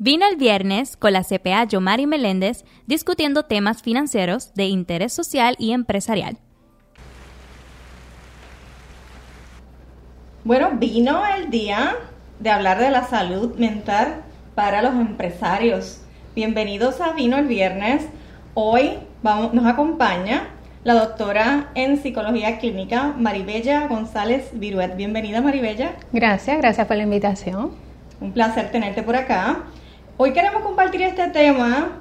Vino el viernes con la CPA Yomari Meléndez discutiendo temas financieros de interés social y empresarial. Bueno, vino el día de hablar de la salud mental para los empresarios. Bienvenidos a Vino el viernes. Hoy vamos, nos acompaña la doctora en psicología clínica Maribella González Viruet. Bienvenida Maribella. Gracias, gracias por la invitación. Un placer tenerte por acá. Hoy queremos compartir este tema.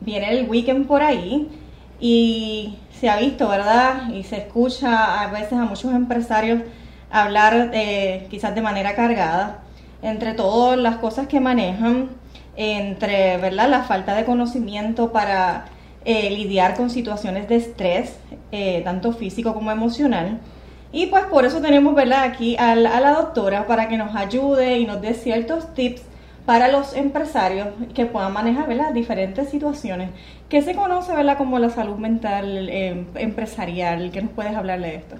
Viene el weekend por ahí y se ha visto, ¿verdad? Y se escucha a veces a muchos empresarios hablar eh, quizás de manera cargada entre todas las cosas que manejan, entre, ¿verdad? La falta de conocimiento para eh, lidiar con situaciones de estrés, eh, tanto físico como emocional. Y pues por eso tenemos, ¿verdad? Aquí a la, a la doctora para que nos ayude y nos dé ciertos tips para los empresarios que puedan manejar ¿verdad? diferentes situaciones. ¿Qué se conoce ¿verdad? como la salud mental eh, empresarial? ¿Qué nos puedes hablar de esto?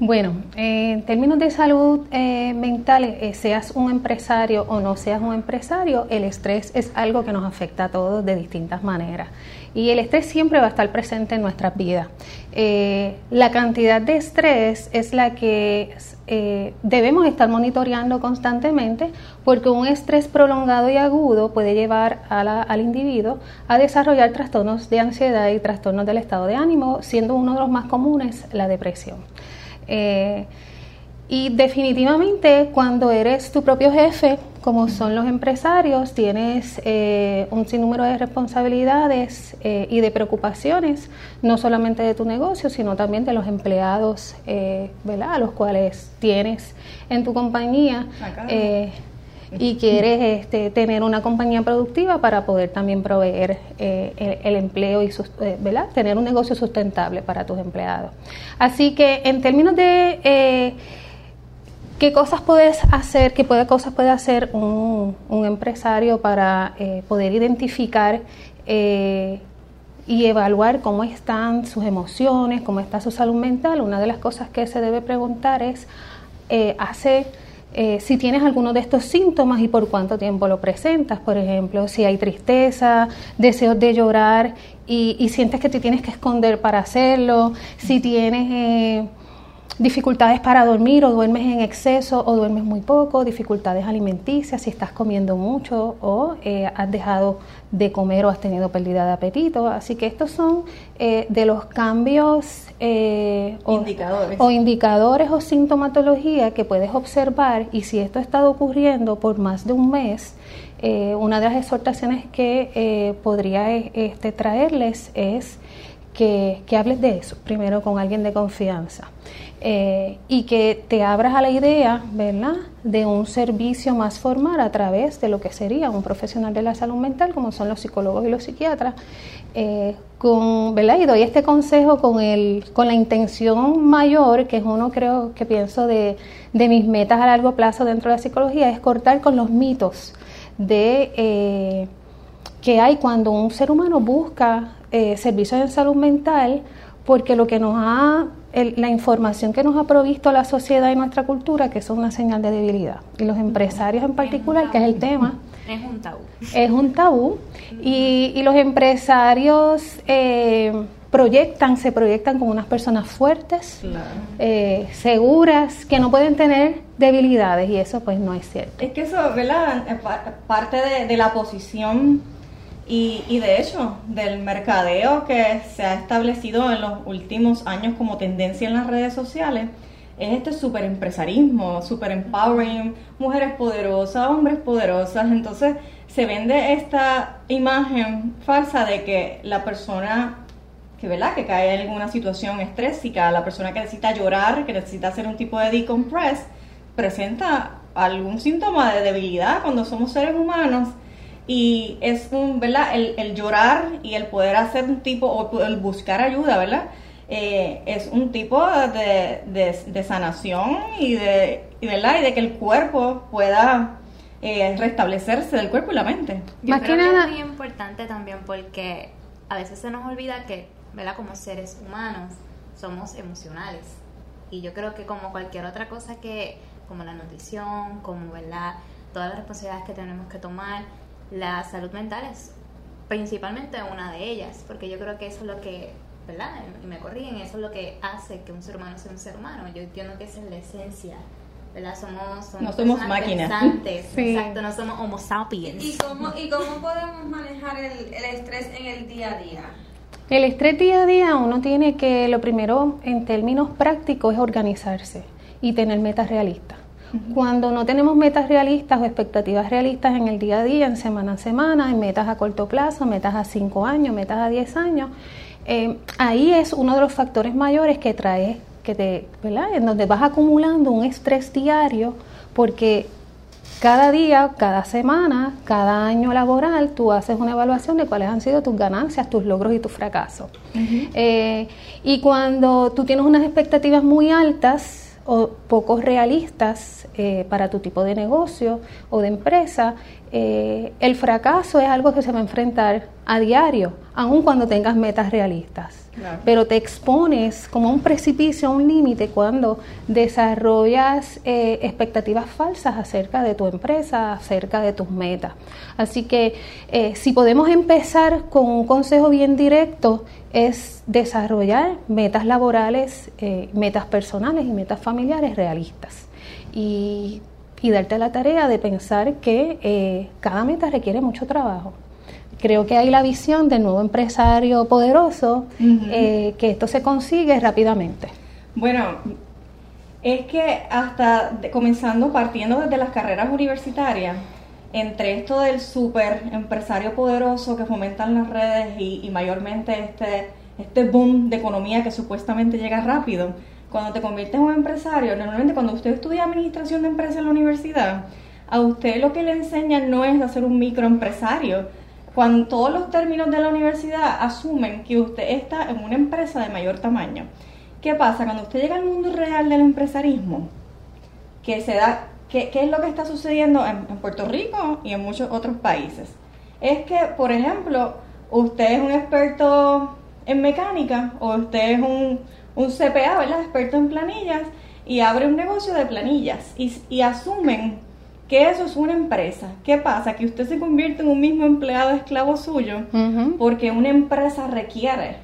Bueno, en términos de salud eh, mental, eh, seas un empresario o no seas un empresario, el estrés es algo que nos afecta a todos de distintas maneras. Y el estrés siempre va a estar presente en nuestras vidas. Eh, la cantidad de estrés es la que debemos estar monitoreando constantemente porque un estrés prolongado y agudo puede llevar al individuo a desarrollar trastornos de ansiedad y trastornos del estado de ánimo, siendo uno de los más comunes la depresión. Eh, y definitivamente cuando eres tu propio jefe, como son los empresarios, tienes eh, un sinnúmero de responsabilidades eh, y de preocupaciones, no solamente de tu negocio, sino también de los empleados, ¿verdad? A los cuales tienes en tu compañía y quieres este, tener una compañía productiva para poder también proveer eh, el, empleo y eh, ¿verdad? tener un negocio sustentable para tus empleados. Así que en términos de eh, qué cosas puedes hacer, qué cosas puede hacer un, un empresario para poder identificar y evaluar cómo están sus emociones, cómo está su salud mental, una de las cosas que se debe preguntar es, ¿hace eh, si tienes alguno de estos síntomas y por cuánto tiempo lo presentas, por ejemplo, si hay tristeza, deseos de llorar y, sientes que te tienes que esconder para hacerlo, si tienes eh, dificultades para dormir o duermes en exceso o duermes muy poco, dificultades alimenticias, si estás comiendo mucho o eh, has dejado de comer o has tenido pérdida de apetito. Así que estos son eh, de los cambios eh, indicadores. O, indicadores o sintomatología que puedes observar y si esto ha estado ocurriendo por más de un mes, una de las exhortaciones que podría este, traerles es que, que hables de eso, primero con alguien de confianza. Eh, y que te abras a la idea, ¿verdad?, de un servicio más formal a través de lo que sería un profesional de la salud mental, como son los psicólogos y los psiquiatras, eh, con, ¿verdad? Y doy este consejo con, el, con la intención mayor, que es uno creo que pienso de, de mis metas a largo plazo dentro de la psicología, es cortar con los mitos de... Eh, que hay cuando un ser humano busca servicios de salud mental, porque lo que nos ha la información que nos ha provisto la sociedad y nuestra cultura, que es una señal de debilidad. Y los empresarios en particular, que es el tema. Es un tabú. Es un tabú. Y, los empresarios eh, proyectan, se proyectan como unas personas fuertes, eh, seguras, que no pueden tener debilidades. Y eso pues no es cierto. Es que eso, ¿verdad? Parte de, de la posición y, y, de hecho, del mercadeo que se ha establecido en los últimos años como tendencia en las redes sociales, es este super empresarismo, super empowering, mujeres poderosas, hombres poderosas. Entonces se vende esta imagen falsa de que la persona que, ¿verdad? que cae en alguna situación estrésica, la persona que necesita llorar, que necesita hacer un tipo de decompress, presenta algún síntoma de debilidad cuando somos seres humanos y es un, ¿verdad? El, el, llorar y el poder hacer un tipo, o el buscar ayuda, ¿verdad? Eh, es un tipo de, de, sanación y de, y, ¿verdad? y de que el cuerpo pueda eh, restablecerse del cuerpo y la mente. Yo creo que, es muy importante también porque a veces se nos olvida que, ¿verdad? Como seres humanos somos emocionales y yo creo que como cualquier otra cosa que, como la nutrición, como, ¿verdad? Todas las responsabilidades que tenemos que tomar, la salud mental es principalmente una de ellas, porque yo creo que eso es lo que, ¿verdad? Y me corrigen, eso es lo que hace que un ser humano sea un ser humano. Yo entiendo que esa es la esencia. ¿verdad? Somos, no somos máquinas. Exacto, no somos homo sapiens. ¿Y cómo, y cómo podemos manejar el, el estrés en el día a día? El estrés día a día uno tiene que, lo primero en términos prácticos es organizarse y tener metas realistas. Cuando no tenemos metas realistas o expectativas realistas en el día a día, en semana a semana, en metas a corto plazo, metas a 5 años, metas a 10 años, eh, ahí es uno de los factores mayores que trae, que te, ¿verdad? En donde vas acumulando un estrés diario porque cada día, cada semana, cada año laboral, tú haces una evaluación de cuáles han sido tus ganancias, tus logros y tus fracasos. Eh, y cuando tú tienes unas expectativas muy altas, o poco realistas eh, para tu tipo de negocio o de empresa, eh, el fracaso es algo que se va a enfrentar a diario, aun cuando tengas metas realistas. Pero te expones como un precipicio, a un límite cuando desarrollas eh, expectativas falsas acerca de tu empresa, acerca de tus metas. Así que si podemos empezar con un consejo bien directo, es desarrollar metas laborales, eh, metas personales y metas familiares realistas. Y, darte la tarea de pensar que eh, cada meta requiere mucho trabajo. Creo que hay la visión del nuevo empresario poderoso, eh, que esto se consigue rápidamente. Bueno, es que hasta comenzando, partiendo desde las carreras universitarias, entre esto del super empresario poderoso que fomentan las redes y, mayormente este, este boom de economía que supuestamente llega rápido, cuando te conviertes en un empresario, normalmente cuando usted estudia administración de empresas en la universidad, a usted lo que le enseñan no es hacer un microempresario. Cuando todos los términos de la universidad asumen que usted está en una empresa de mayor tamaño. ¿Qué pasa? Cuando usted llega al mundo real del empresarismo, que se da ¿Qué, es lo que está sucediendo en, Puerto Rico y en muchos otros países? Es que, por ejemplo, usted es un experto en mecánica o usted es un, un CPA, ¿verdad? Experto en planillas y abre un negocio de planillas y, asumen que eso es una empresa. ¿Qué pasa? Que usted se convierte en un mismo empleado esclavo suyo porque una empresa requiere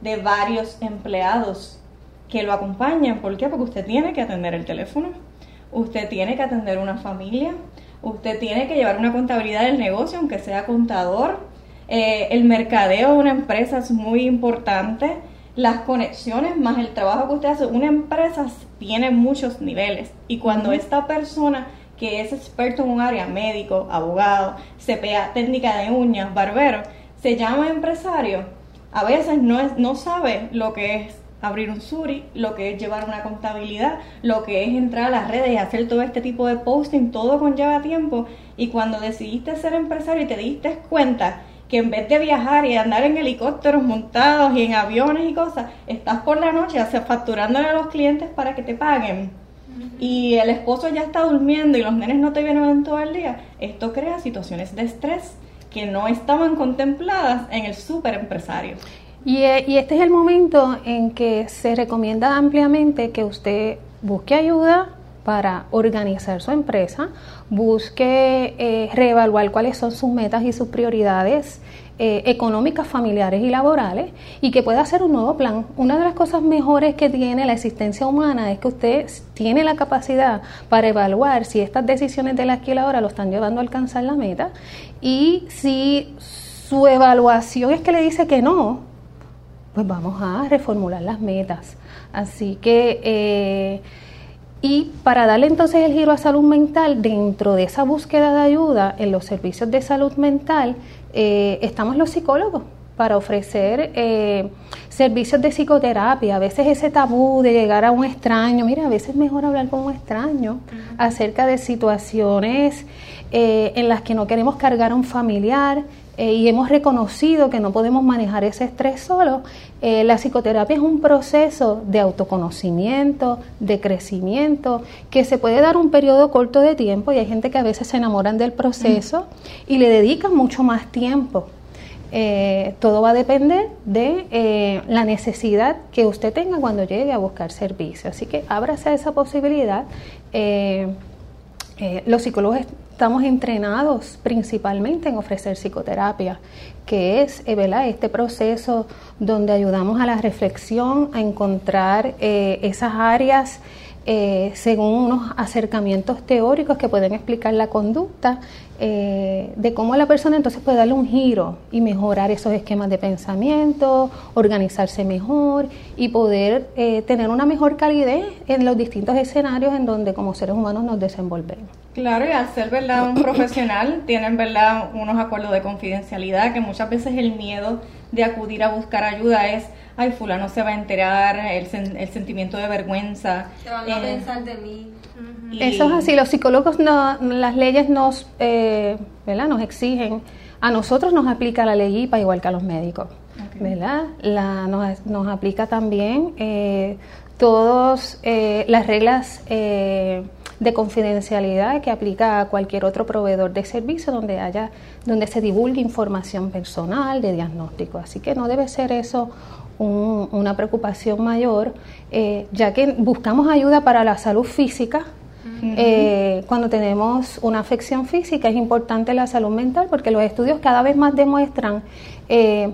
de varios empleados que lo acompañen. ¿Por qué? Porque usted tiene que atender el teléfono usted tiene que atender una familia, usted tiene que llevar una contabilidad del negocio, aunque sea contador. Eh, el mercadeo de una empresa es muy importante. Las conexiones más el trabajo que usted hace. Una empresa tiene muchos niveles y cuando esta persona que es experto en un área, médico, abogado, CPA, técnica de uñas, barbero, se llama empresario, a veces no, es, no sabe lo que es abrir un Suri, lo que es llevar una contabilidad, lo que es entrar a las redes y hacer todo este tipo de posting, todo conlleva tiempo. Y cuando decidiste ser empresario y te diste cuenta que en vez de viajar y andar en helicópteros montados y en aviones y cosas, estás por la noche facturándole a los clientes para que te paguen. Y el esposo ya está durmiendo y los nenes no te vienen todo el día. Esto crea situaciones de estrés que no estaban contempladas en el super empresario. Eh, y, este es el momento en que se recomienda ampliamente que usted busque ayuda para organizar su empresa, busque eh, reevaluar cuáles son sus metas y sus prioridades eh, económicas, familiares y laborales y que pueda hacer un nuevo plan. Una de las cosas mejores que tiene la existencia humana es que usted tiene la capacidad para evaluar si estas decisiones de la aquí ahora lo están llevando a alcanzar la meta y si su evaluación es que le dice que no, pues vamos a reformular las metas. Así que, eh, y para darle entonces el giro a salud mental, dentro de esa búsqueda de ayuda en los servicios de salud mental, eh, estamos los psicólogos para ofrecer eh, servicios de psicoterapia. A veces ese tabú de llegar a un extraño, mira, a veces es mejor hablar con un extraño acerca de situaciones en las que no queremos cargar a un familiar, eh, y hemos reconocido que no podemos manejar ese estrés solo, eh, la psicoterapia es un proceso de autoconocimiento, de crecimiento, que se puede dar un periodo corto de tiempo y hay gente que a veces se enamoran del proceso y le dedican mucho más tiempo. Eh, todo va a depender de la necesidad que usted tenga cuando llegue a buscar servicio. Así que ábrase esa posibilidad. Los psicólogos estamos entrenados principalmente en ofrecer psicoterapia, que es eh, este proceso donde ayudamos a la reflexión, a encontrar eh, esas áreas eh, según unos acercamientos teóricos que pueden explicar la conducta, eh, de cómo la persona entonces puede darle un giro y mejorar esos esquemas de pensamiento, organizarse mejor y poder eh, tener una mejor calidez en los distintos escenarios en donde como seres humanos nos desenvolvemos. Claro, y al ser verdad un profesional tienen verdad unos acuerdos de confidencialidad que muchas veces el miedo de acudir a buscar ayuda es ay, fulano se va a enterar, el, el sentimiento de vergüenza. Se van a eh, pensar de mí. Eso es así, los psicólogos, no, las leyes nos, eh, ¿verdad? nos exigen, a nosotros nos aplica la ley IPA igual que a los médicos, ¿verdad? La, nos, nos aplica también eh, todas eh, las reglas eh, de confidencialidad que aplica a cualquier otro proveedor de servicio donde haya donde se divulgue información personal de diagnóstico así que no debe ser eso una preocupación mayor, eh, ya que buscamos ayuda para la salud física. Eh, cuando tenemos una afección física es importante la salud mental porque los estudios cada vez más demuestran eh,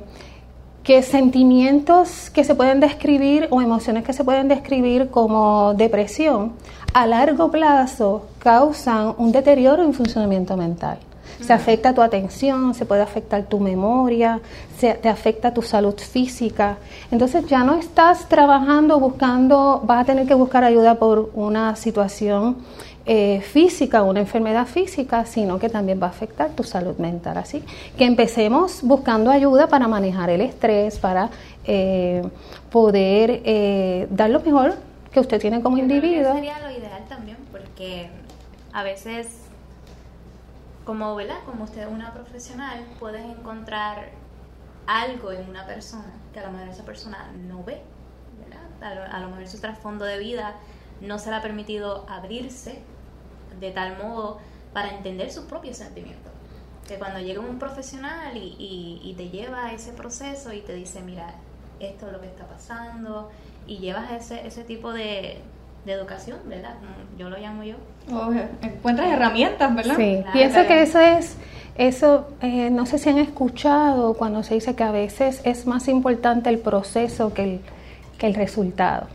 que sentimientos que se pueden describir o emociones que se pueden describir como depresión a largo plazo causan un deterioro en funcionamiento mental se afecta tu atención, se puede afectar tu memoria, se, te afecta tu salud física. Entonces ya no estás trabajando buscando, vas a tener que buscar ayuda por una situación eh, física, una enfermedad física, sino que también va a afectar tu salud mental. Así que empecemos buscando ayuda para manejar el estrés, para eh, poder eh, dar lo mejor que usted tiene como individuo. Sería lo ideal también, porque a veces como, ¿verdad? Como usted es una profesional, puedes encontrar algo en una persona que a lo mejor esa persona no ve, ¿verdad? A lo, mejor su trasfondo de vida no se le ha permitido abrirse de tal modo para entender sus propios sentimientos. Que cuando llega un profesional y, y, te lleva a ese proceso y te dice, mira, esto es lo que está pasando, y llevas ese, ese tipo de, de educación, ¿verdad? Yo lo llamo yo. encuentras herramientas, ¿verdad? Sí, pienso que eso es, eso, eh, no sé si han escuchado cuando se dice que a veces es más importante el proceso que el, que el resultado.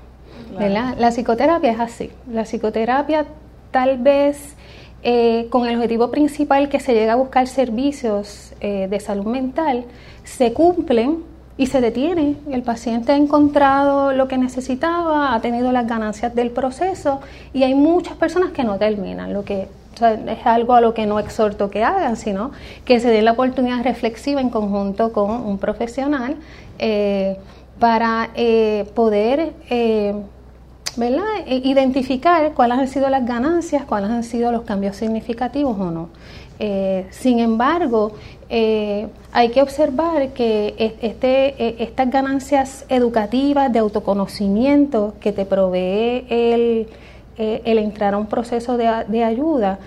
¿verdad? La psicoterapia es así. La psicoterapia tal vez eh, con el objetivo principal que se llega a buscar servicios eh, de salud mental, se cumplen y se detiene. El paciente ha encontrado lo que necesitaba, ha tenido las ganancias del proceso y hay muchas personas que no terminan, lo que es algo a lo que no exhorto que hagan, sino que se den la oportunidad reflexiva en conjunto con un profesional eh, para eh, poder eh, identificar cuáles han sido las ganancias, cuáles han sido los cambios significativos o no. Eh, sin embargo, eh, hay que observar que este, e, estas ganancias educativas de autoconocimiento que te provee el, eh, el entrar a un proceso de, de ayuda,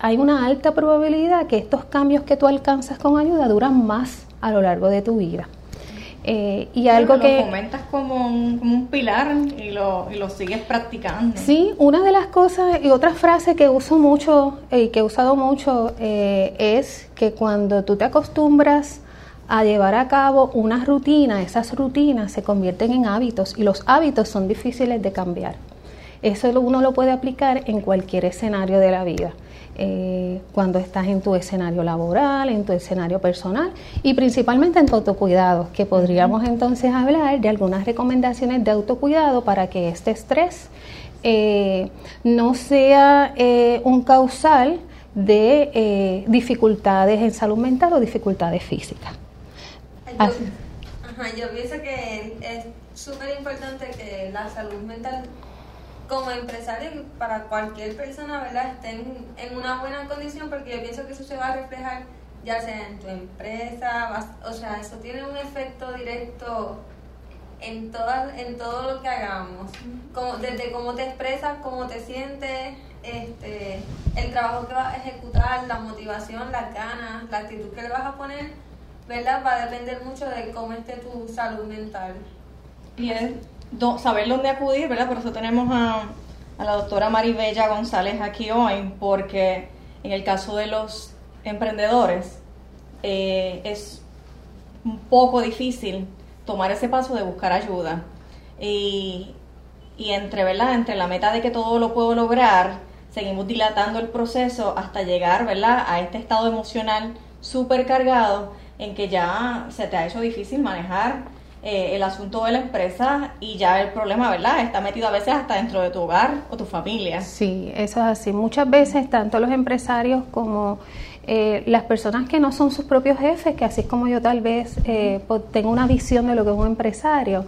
hay una alta probabilidad que estos cambios que tú alcanzas con ayuda duran más a lo largo de tu vida. Eh, y algo que... Lo comentas como un, como un pilar y lo, y lo, sigues practicando. Sí, una de las cosas y otra frase que uso mucho y eh, que he usado mucho eh, es que cuando tú te acostumbras a llevar a cabo una rutina, esas rutinas se convierten en hábitos y los hábitos son difíciles de cambiar. Eso uno lo puede aplicar en cualquier escenario de la vida. Eh, cuando estás en tu escenario laboral, en tu escenario personal y principalmente en tu autocuidado, que podríamos entonces hablar de algunas recomendaciones de autocuidado para que este estrés eh, no sea eh, un causal de dificultades en salud mental o dificultades físicas. yo pienso que es súper importante que la salud mental como empresario para cualquier persona, ¿verdad? Estén en una buena condición porque yo pienso que eso se va a reflejar ya sea en tu empresa, o sea, eso tiene un efecto directo en todas en todo lo que hagamos, como, desde cómo te expresas, cómo te sientes, este, el trabajo que vas a ejecutar, la motivación, las ganas, la actitud que le vas a poner, ¿verdad? Va a depender mucho de cómo esté tu salud mental. Bien saber dónde acudir, ¿verdad? Por eso tenemos a, a la doctora Maribella González aquí hoy, porque en el caso de los emprendedores, eh, es un poco difícil tomar ese paso de buscar ayuda. Y, y entre, ¿verdad? entre la meta de que todo lo puedo lograr, seguimos dilatando el proceso hasta llegar ¿verdad? a este estado emocional súper cargado en que ya se te ha hecho difícil manejar eh, el asunto de la empresa y ya el problema, ¿verdad? Está metido a veces hasta dentro de tu hogar o tu familia. Sí, eso es así. Muchas veces tanto los empresarios como eh, las personas que no son sus propios jefes, que así es como yo tal vez eh, tengo una visión de lo que es un empresario,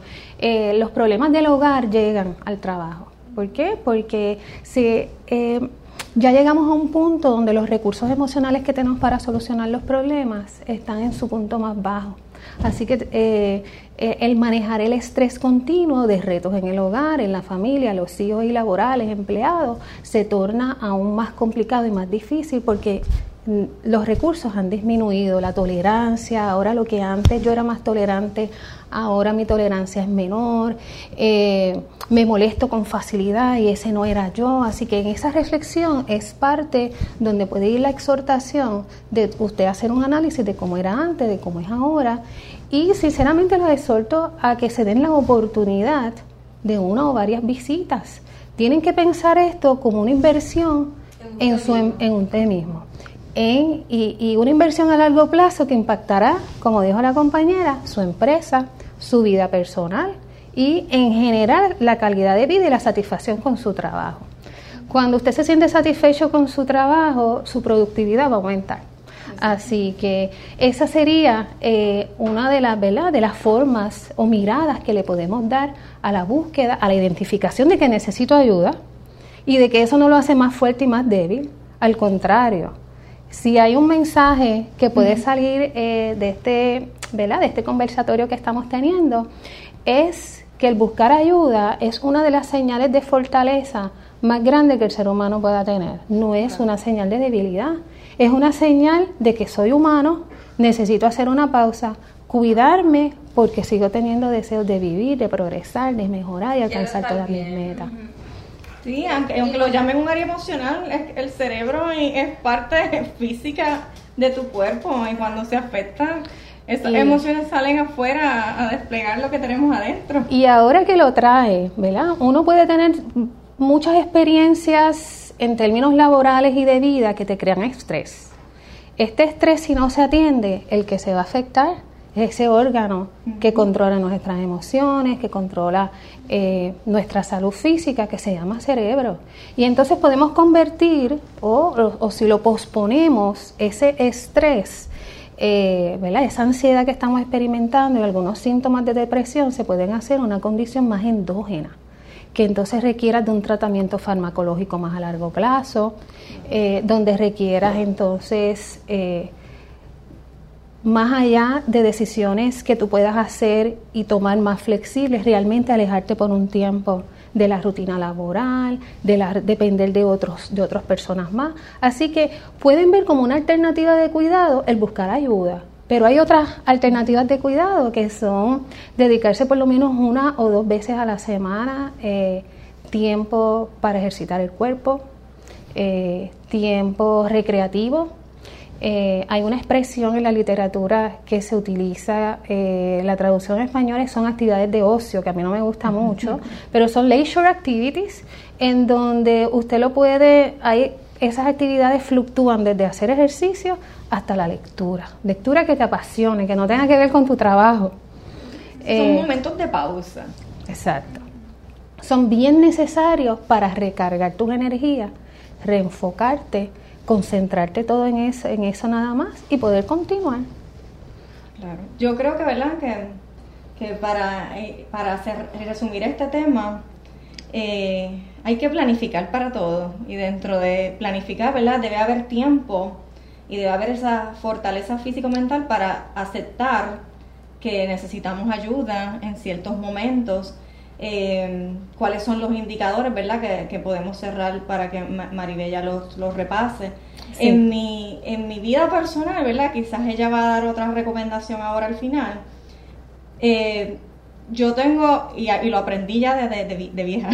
los problemas del hogar llegan al trabajo. ¿Por qué? Porque si ya llegamos a un punto donde los recursos emocionales que tenemos para solucionar los problemas están en su punto más bajo. Así que eh, eh, el manejar el estrés continuo de retos en el hogar, en la familia, los hijos y laborales, empleados, se torna aún más complicado y más difícil porque los recursos han disminuido, la tolerancia, ahora lo que antes yo era más tolerante, ahora mi tolerancia es menor, eh, me molesto con facilidad y ese no era yo, así que en esa reflexión es parte donde puede ir la exhortación de usted hacer un análisis de cómo era antes, de cómo es ahora y sinceramente los exhorto a que se den la oportunidad de una o varias visitas. Tienen que pensar esto como una inversión en, su, en, usted mismo. En, y, y, una inversión a largo plazo que impactará, como dijo la compañera, su empresa, su vida personal y en general la calidad de vida y la satisfacción con su trabajo. Cuando usted se siente satisfecho con su trabajo, su productividad va a aumentar. Así que esa sería eh, una de las, de las formas o miradas que le podemos dar a la búsqueda, a la identificación de que necesito ayuda y de que eso no lo hace más fuerte y más débil. Al contrario, si hay un mensaje que puede salir eh, de, este, de este conversatorio que estamos teniendo, es que el buscar ayuda es una de las señales de fortaleza más grande que el ser humano pueda tener. No es una señal de debilidad. Es una señal de que soy humano, necesito hacer una pausa, cuidarme porque sigo teniendo deseos de vivir, de progresar, de mejorar y alcanzar todas mis metas. Sí, aunque, lo llamen un área emocional, el cerebro es parte física de tu cuerpo y cuando se afecta, esas emociones salen afuera a desplegar lo que tenemos adentro. Y ahora que lo trae, ¿verdad? Uno puede tener muchas experiencias en términos laborales y de vida que te crean estrés. Este estrés, si no se atiende, el que se va a afectar es ese órgano que controla nuestras emociones, que controla eh, nuestra salud física, que se llama cerebro. Y entonces podemos convertir, o, si lo posponemos, ese estrés, eh, esa ansiedad que estamos experimentando y algunos síntomas de depresión se pueden hacer una condición más endógena que entonces requieras de un tratamiento farmacológico más a largo plazo, eh, donde requieras entonces, eh, más allá de decisiones que tú puedas hacer y tomar más flexibles, realmente alejarte por un tiempo de la rutina laboral, de la, depender de otros de otras personas más. Así que pueden ver como una alternativa de cuidado el buscar ayuda. Pero hay otras alternativas de cuidado que son dedicarse por lo menos una o dos veces a la semana, eh, tiempo para ejercitar el cuerpo, eh, tiempo recreativo. Eh, hay una expresión en la literatura que se utiliza, la traducción en español son actividades de ocio, que a mí no me gusta mucho, pero son leisure activities, en donde usted lo puede, hay, esas actividades fluctúan desde hacer ejercicio hasta la lectura. Lectura que te apasione, que no tenga que ver con tu trabajo. Son eh, momentos de pausa. Exacto. Son bien necesarios para recargar tus energías, reenfocarte, concentrarte todo en eso, en eso nada más y poder continuar. Claro. Yo creo que, ¿verdad? Que, que para, eh, para hacer, resumir este tema, eh, hay que planificar para todo. Y dentro de planificar, ¿verdad? Debe haber tiempo y debe haber esa fortaleza físico-mental para aceptar que necesitamos ayuda en ciertos momentos. Eh, cuáles son los indicadores, ¿verdad? Que, podemos cerrar para que Maribella los, los repase. En, mi, en mi vida personal, ¿verdad? Quizás ella va a dar otra recomendación ahora al final. Eh, yo tengo, y, lo aprendí ya de, de vieja,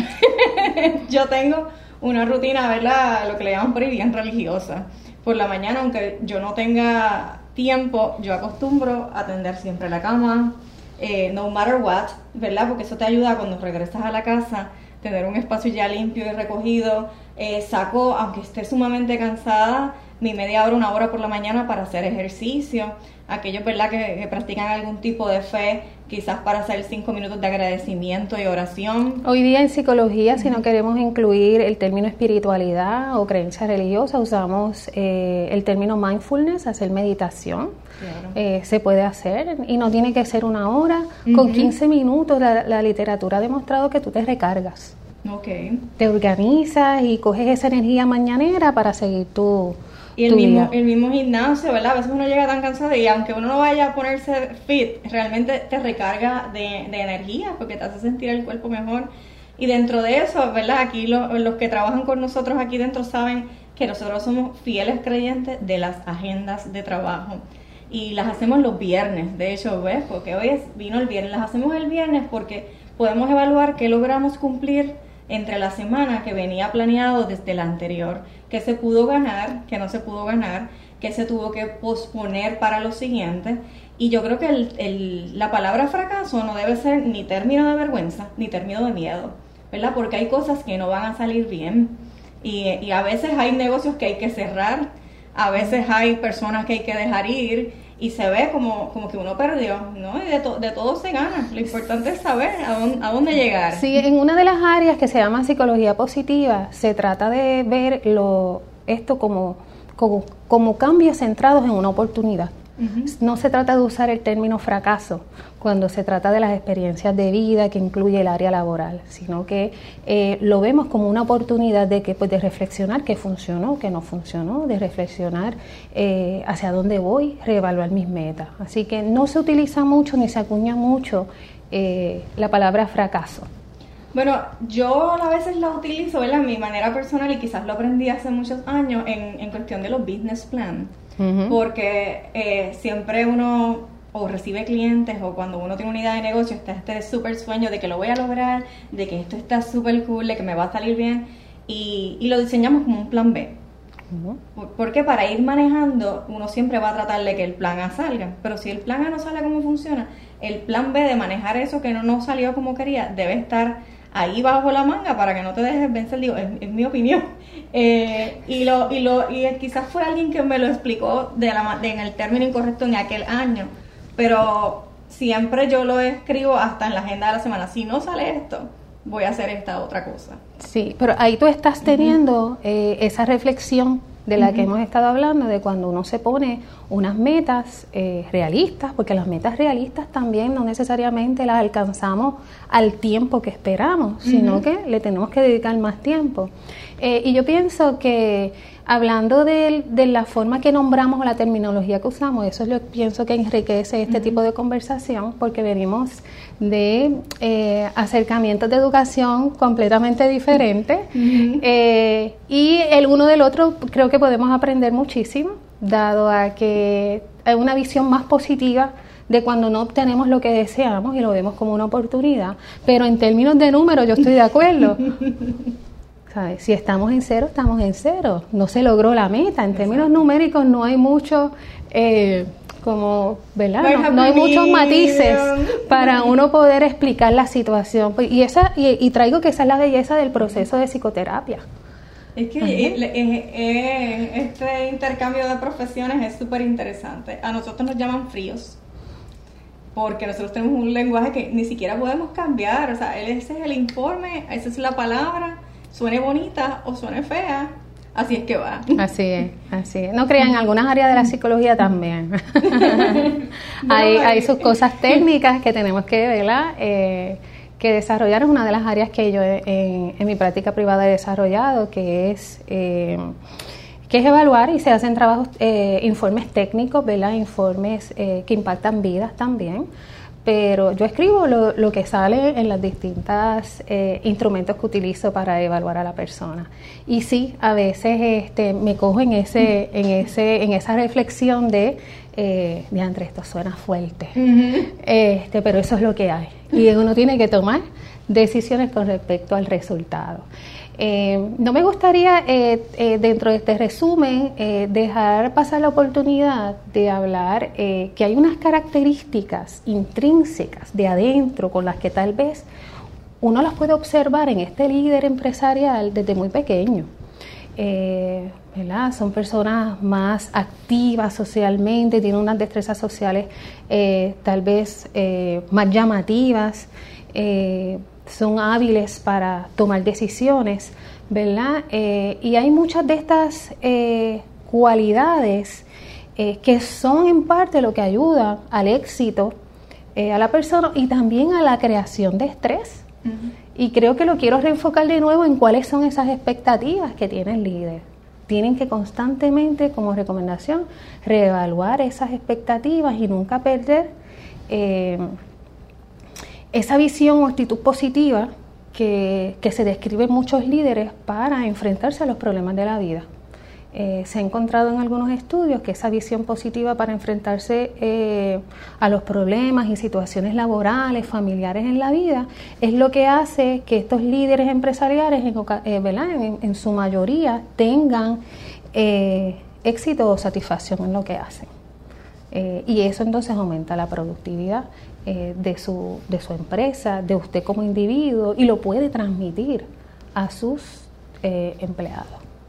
yo tengo una rutina, ¿verdad? Lo que le llaman por ahí bien religiosa por la mañana, aunque yo no tenga tiempo, yo acostumbro a tender siempre la cama, eh, no matter what, ¿verdad? Porque eso te ayuda cuando regresas a la casa, tener un espacio ya limpio y recogido. Eh, saco, aunque esté sumamente cansada, mi media hora, una hora por la mañana para hacer ejercicio. Aquellos, ¿verdad?, que, practican algún tipo de fe, quizás para hacer cinco minutos de agradecimiento y oración. Hoy día en psicología, si no queremos incluir el término espiritualidad o creencia religiosa, usamos eh, el término mindfulness, hacer meditación. Eh, se puede hacer y no tiene que ser una hora. Con 15 minutos la, la literatura ha demostrado que tú te recargas. Okay. Te organizas y coges esa energía mañanera para seguir tu, y el mismo, el mismo gimnasio, ¿verdad? A veces uno llega tan cansado y aunque uno no vaya a ponerse fit, realmente te recarga de, energía porque te hace sentir el cuerpo mejor. Y dentro de eso, ¿verdad? Aquí los que trabajan con nosotros aquí dentro saben que nosotros somos fieles creyentes de las agendas de trabajo. Y las hacemos los viernes, de hecho, ¿ves? Porque hoy es, vino el viernes, las hacemos el viernes porque podemos evaluar qué logramos cumplir entre la semana que venía planeado desde la anterior, que se pudo ganar, que no se pudo ganar, que se tuvo que posponer para lo siguiente. Y yo creo que el, la palabra fracaso no debe ser ni término de vergüenza, ni término de miedo, ¿verdad? Porque hay cosas que no van a salir bien. Y, y a veces hay negocios que hay que cerrar, a veces hay personas que hay que dejar ir y se ve como, como que uno perdió, ¿no? Y de, de todo se gana. Lo importante es saber a dónde, a dónde llegar. Sí, en una de las áreas que se llama psicología positiva, se trata de ver lo, esto como, como, como cambios centrados en una oportunidad. No se trata de usar el término fracaso cuando se trata de las experiencias de vida que incluye el área laboral, sino que eh, lo vemos como una oportunidad de, que, pues, de reflexionar qué funcionó, qué no funcionó, de reflexionar eh, hacia dónde voy, reevaluar mis metas. Así que no se utiliza mucho ni se acuña mucho eh, la palabra fracaso. Bueno, yo a veces la utilizo en mi manera personal y quizás lo aprendí hace muchos años en, cuestión de los business plan porque eh, siempre uno o recibe clientes o cuando uno tiene una idea de negocio está este súper sueño de que lo voy a lograr, de que esto está súper cool, de que me va a salir bien y, lo diseñamos como un plan B. Porque para ir manejando uno siempre va a tratar de que el plan A salga, pero si el plan A no sale como funciona, el plan B de manejar eso que no, no salió como quería debe estar ahí bajo la manga para que no te dejes vencer, digo, es, mi opinión. Eh, y lo, y lo, y quizás fue alguien que me lo explicó de la, en el término incorrecto en aquel año, pero siempre yo lo escribo hasta en la agenda de la semana. Si no sale esto, voy a hacer esta otra cosa. Sí, pero ahí tú estás teniendo eh, esa reflexión de la que hemos estado hablando, de cuando uno se pone unas metas eh, realistas, porque las metas realistas también no necesariamente las alcanzamos al tiempo que esperamos, sino que le tenemos que dedicar más tiempo. Eh, y yo pienso que hablando de, la forma que nombramos o la terminología que usamos, eso es lo que pienso que enriquece este tipo de conversación, porque venimos de eh, acercamientos de educación completamente diferentes eh, y el uno del otro creo que podemos aprender muchísimo, dado a que hay una visión más positiva de cuando no obtenemos lo que deseamos y lo vemos como una oportunidad, pero en términos de números yo estoy de acuerdo. Si estamos en cero, estamos en cero. No se logró la meta. En términos numéricos no hay mucho, eh, como, ¿verdad? No, hay muchos matices para uno poder explicar la situación. Pues, y, esa, y, traigo que esa es la belleza del proceso de psicoterapia. Es que este intercambio de profesiones es súper interesante. A nosotros nos llaman fríos porque nosotros tenemos un lenguaje que ni siquiera podemos cambiar. O sea, ese es el informe, esa es la palabra suene bonita o suene fea, así es que va. Así es, así es. No crean, en algunas áreas de la psicología también. hay, hay sus cosas técnicas que tenemos que, ¿verdad? Eh, que desarrollar es una de las áreas que yo en, mi práctica privada he desarrollado, que es... Eh, que es evaluar y se hacen trabajos, eh, informes técnicos, ¿verdad? informes que impactan vidas también, pero yo escribo lo, que sale en los distintos eh, instrumentos que utilizo para evaluar a la persona. Y sí, a veces este, me cojo en, ese, en, ese, en esa reflexión de, eh, esto suena fuerte, este, pero eso es lo que hay. Y uno tiene que tomar decisiones con respecto al resultado. Eh, no me gustaría, eh, dentro de este resumen, dejar pasar la oportunidad de hablar que hay unas características intrínsecas de adentro con las que tal vez uno las puede observar en este líder empresarial desde muy pequeño. Son personas más activas socialmente, tienen unas destrezas sociales tal vez más llamativas son hábiles para tomar decisiones, ¿verdad? Eh, y hay muchas de estas eh, cualidades eh, que son en parte lo que ayuda al éxito a la persona y también a la creación de estrés. Y creo que lo quiero reenfocar de nuevo en cuáles son esas expectativas que tiene el líder. Tienen que constantemente, como recomendación, reevaluar esas expectativas y nunca perder esa visión o actitud positiva que, se describe en muchos líderes para enfrentarse a los problemas de la vida. Eh, se ha encontrado en algunos estudios que esa visión positiva para enfrentarse eh, a los problemas y situaciones laborales, familiares en la vida, es lo que hace que estos líderes empresariales, en, eh, en su mayoría, tengan éxito o satisfacción en lo que hacen. Y eso entonces aumenta la productividad eh, de, su, de su empresa, de usted como individuo, y lo puede transmitir a sus eh, empleados.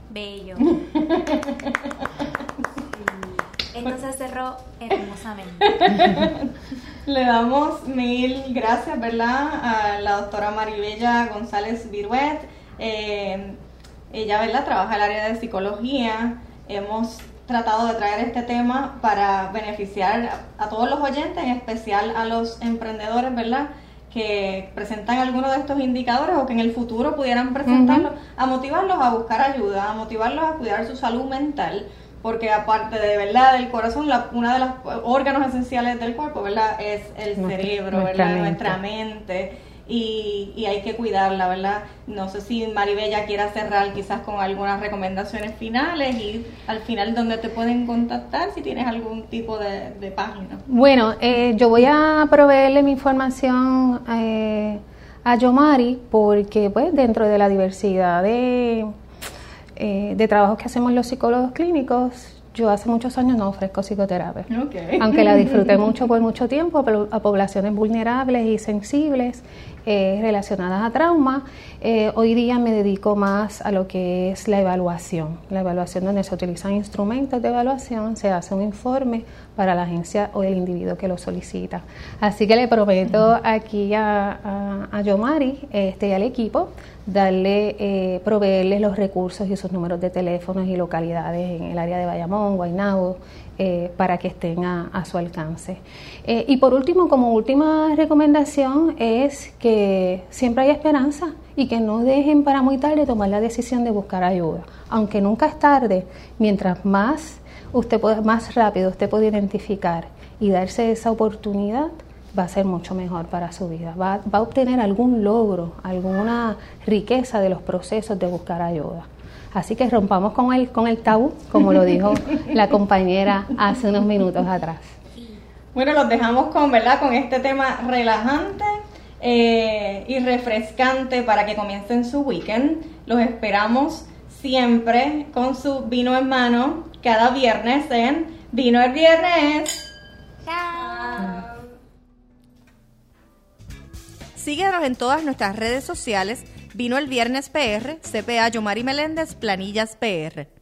Bello. Entonces cerró hermosamente. Le damos mil gracias, ¿verdad? A la doctora Maribella González Viruet. Eh, ella, ¿verdad? Trabaja en el área de psicología. Hemos tratado de traer este tema para beneficiar a todos los oyentes, en especial a los emprendedores, ¿verdad? que presentan algunos de estos indicadores o que en el futuro pudieran presentarlos, a motivarlos a buscar ayuda, a motivarlos a cuidar su salud mental, porque aparte de verdad del corazón, la, uno de los órganos esenciales del cuerpo, ¿verdad? Es el cerebro, ¿verdad? Nuestra mente y, hay que cuidarla, ¿verdad? No sé si Maribella quiera cerrar quizás con algunas recomendaciones finales y al final donde te pueden contactar si tienes algún tipo de, página. Bueno, eh, yo voy a proveerle mi información eh, a Yomari porque pues dentro de la diversidad de, eh, de trabajos que hacemos los psicólogos clínicos, yo hace muchos años no ofrezco psicoterapia, aunque la disfruté mucho por mucho tiempo a poblaciones vulnerables y sensibles eh, relacionadas a trauma. Eh, hoy día me dedico más a lo que es la evaluación, la evaluación donde se utilizan instrumentos de evaluación, se hace un informe para la agencia o el individuo que lo solicita. Así que le prometo aquí a, a, Yomari este, y al equipo darle, eh, proveerles los recursos y sus números de teléfonos y localidades en el área de Bayamón, Guaynabo, eh, para que estén a, su alcance. Eh, y por último, como última recomendación, es que siempre hay esperanza y que no dejen para muy tarde tomar la decisión de buscar ayuda. Aunque nunca es tarde, mientras más usted más rápido usted puede identificar y darse esa oportunidad, va a ser mucho mejor para su vida. Va, va a obtener algún logro, alguna riqueza de los procesos de buscar ayuda. Así que rompamos con el, con el tabú, como lo dijo la compañera hace unos minutos atrás. Bueno, los dejamos con, ¿verdad? con este tema relajante eh, y refrescante para que comiencen su weekend. Los esperamos siempre con su vino en mano cada viernes en Vino el Viernes. Chao. Síguenos en todas nuestras redes sociales Vino el viernes PR, CPA Yomari Meléndez, Planillas PR.